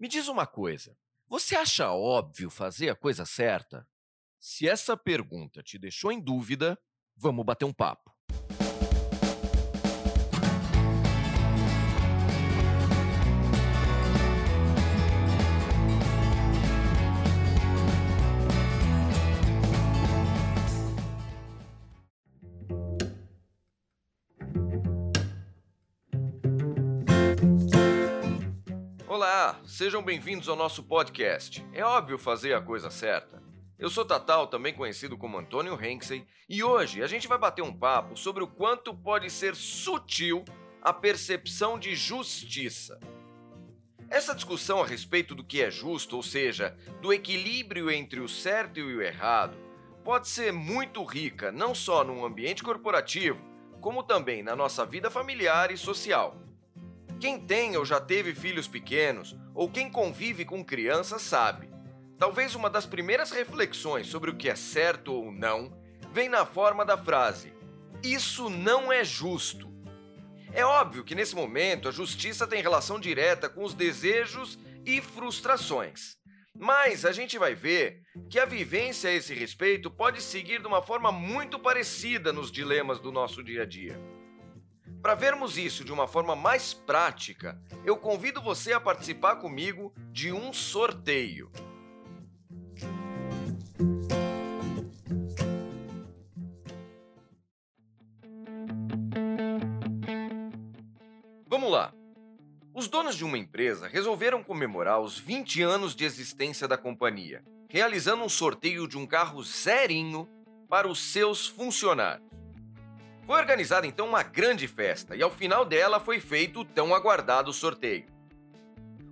Me diz uma coisa: você acha óbvio fazer a coisa certa? Se essa pergunta te deixou em dúvida, vamos bater um papo. Olá, sejam bem-vindos ao nosso podcast. É óbvio fazer a coisa certa. Eu sou Tatal, também conhecido como Antônio Henksey, e hoje a gente vai bater um papo sobre o quanto pode ser sutil a percepção de justiça. Essa discussão a respeito do que é justo, ou seja, do equilíbrio entre o certo e o errado, pode ser muito rica não só no ambiente corporativo, como também na nossa vida familiar e social. Quem tem ou já teve filhos pequenos, ou quem convive com crianças, sabe. Talvez uma das primeiras reflexões sobre o que é certo ou não vem na forma da frase: Isso não é justo. É óbvio que nesse momento a justiça tem relação direta com os desejos e frustrações. Mas a gente vai ver que a vivência a esse respeito pode seguir de uma forma muito parecida nos dilemas do nosso dia a dia. Para vermos isso de uma forma mais prática, eu convido você a participar comigo de um sorteio. Vamos lá. Os donos de uma empresa resolveram comemorar os 20 anos de existência da companhia, realizando um sorteio de um carro zerinho para os seus funcionários. Foi organizada então uma grande festa e ao final dela foi feito o tão aguardado sorteio.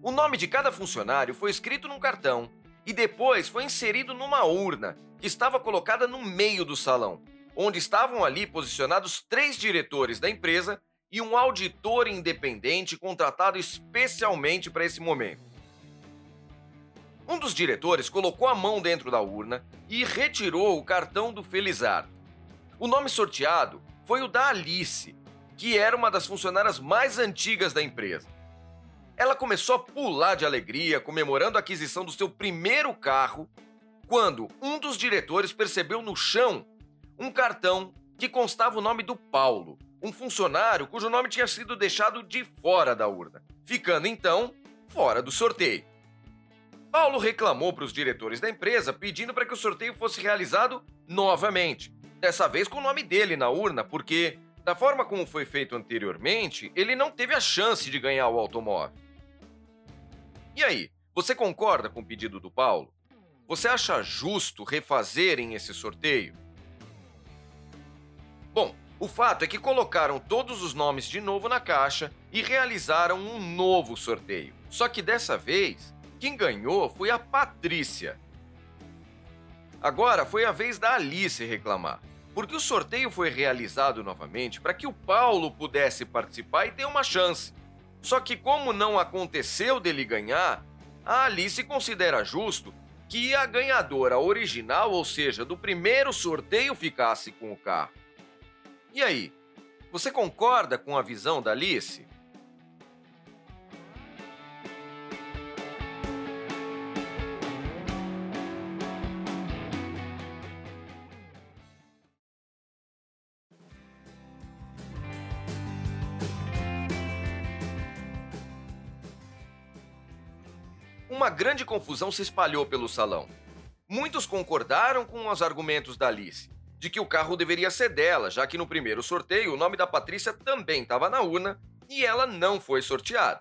O nome de cada funcionário foi escrito num cartão e depois foi inserido numa urna que estava colocada no meio do salão, onde estavam ali posicionados três diretores da empresa e um auditor independente contratado especialmente para esse momento. Um dos diretores colocou a mão dentro da urna e retirou o cartão do Felizardo. O nome sorteado foi o da Alice, que era uma das funcionárias mais antigas da empresa. Ela começou a pular de alegria, comemorando a aquisição do seu primeiro carro, quando um dos diretores percebeu no chão um cartão que constava o nome do Paulo, um funcionário cujo nome tinha sido deixado de fora da urna, ficando então fora do sorteio. Paulo reclamou para os diretores da empresa pedindo para que o sorteio fosse realizado novamente, Dessa vez com o nome dele na urna, porque, da forma como foi feito anteriormente, ele não teve a chance de ganhar o automóvel. E aí, você concorda com o pedido do Paulo? Você acha justo refazerem esse sorteio? Bom, o fato é que colocaram todos os nomes de novo na caixa e realizaram um novo sorteio. Só que dessa vez, quem ganhou foi a Patrícia. Agora foi a vez da Alice reclamar porque o sorteio foi realizado novamente para que o Paulo pudesse participar e ter uma chance. Só que, como não aconteceu dele ganhar, a Alice considera justo que a ganhadora original, ou seja, do primeiro sorteio, ficasse com o carro. E aí, você concorda com a visão da Alice? Uma grande confusão se espalhou pelo salão. Muitos concordaram com os argumentos da Alice, de que o carro deveria ser dela, já que no primeiro sorteio o nome da Patrícia também estava na urna e ela não foi sorteada.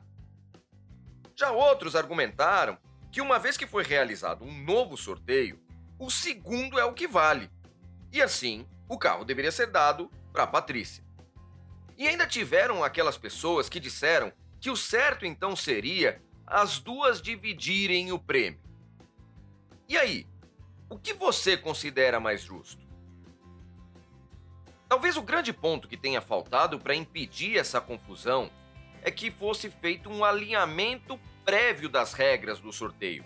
Já outros argumentaram que, uma vez que foi realizado um novo sorteio, o segundo é o que vale. E assim, o carro deveria ser dado para Patrícia. E ainda tiveram aquelas pessoas que disseram que o certo então seria as duas dividirem o prêmio. E aí, o que você considera mais justo? Talvez o grande ponto que tenha faltado para impedir essa confusão é que fosse feito um alinhamento prévio das regras do sorteio,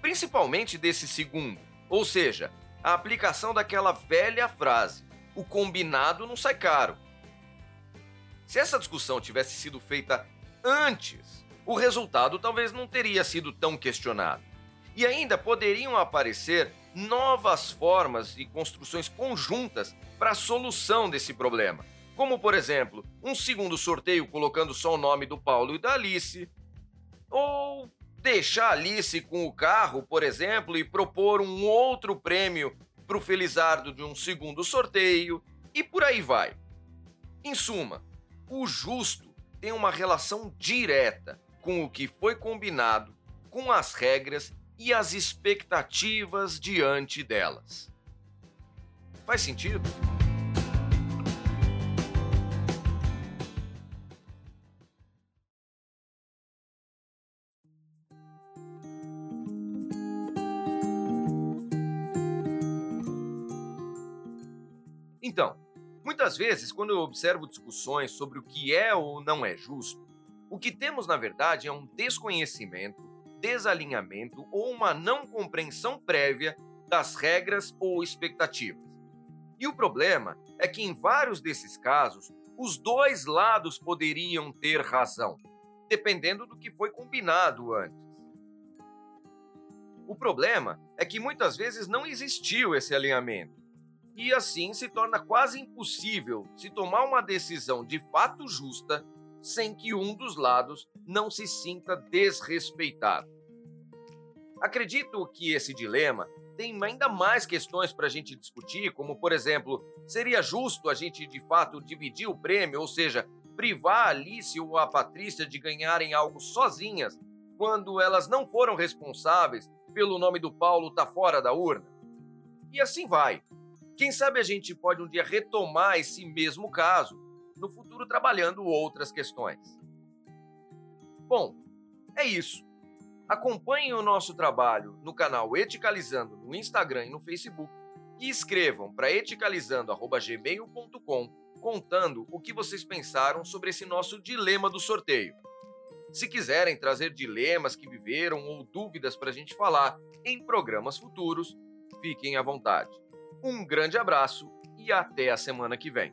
principalmente desse segundo, ou seja, a aplicação daquela velha frase: o combinado não sai caro. Se essa discussão tivesse sido feita antes o resultado talvez não teria sido tão questionado. E ainda poderiam aparecer novas formas e construções conjuntas para a solução desse problema. Como, por exemplo, um segundo sorteio colocando só o nome do Paulo e da Alice, ou deixar Alice com o carro, por exemplo, e propor um outro prêmio para o Felizardo de um segundo sorteio, e por aí vai. Em suma, o justo tem uma relação direta com o que foi combinado, com as regras e as expectativas diante delas. Faz sentido? Então, muitas vezes, quando eu observo discussões sobre o que é ou não é justo, o que temos na verdade é um desconhecimento, desalinhamento ou uma não compreensão prévia das regras ou expectativas. E o problema é que em vários desses casos, os dois lados poderiam ter razão, dependendo do que foi combinado antes. O problema é que muitas vezes não existiu esse alinhamento e assim se torna quase impossível se tomar uma decisão de fato justa sem que um dos lados não se sinta desrespeitado. Acredito que esse dilema tem ainda mais questões para a gente discutir, como, por exemplo, seria justo a gente de fato dividir o prêmio, ou seja, privar a Alice ou a Patrícia de ganharem algo sozinhas, quando elas não foram responsáveis pelo nome do Paulo estar tá fora da urna? E assim vai. Quem sabe a gente pode um dia retomar esse mesmo caso, no futuro trabalhando outras questões. Bom, é isso. Acompanhem o nosso trabalho no canal Eticalizando no Instagram e no Facebook e escrevam para eticalizando.gmail.com contando o que vocês pensaram sobre esse nosso dilema do sorteio. Se quiserem trazer dilemas que viveram ou dúvidas para a gente falar em programas futuros, fiquem à vontade. Um grande abraço e até a semana que vem.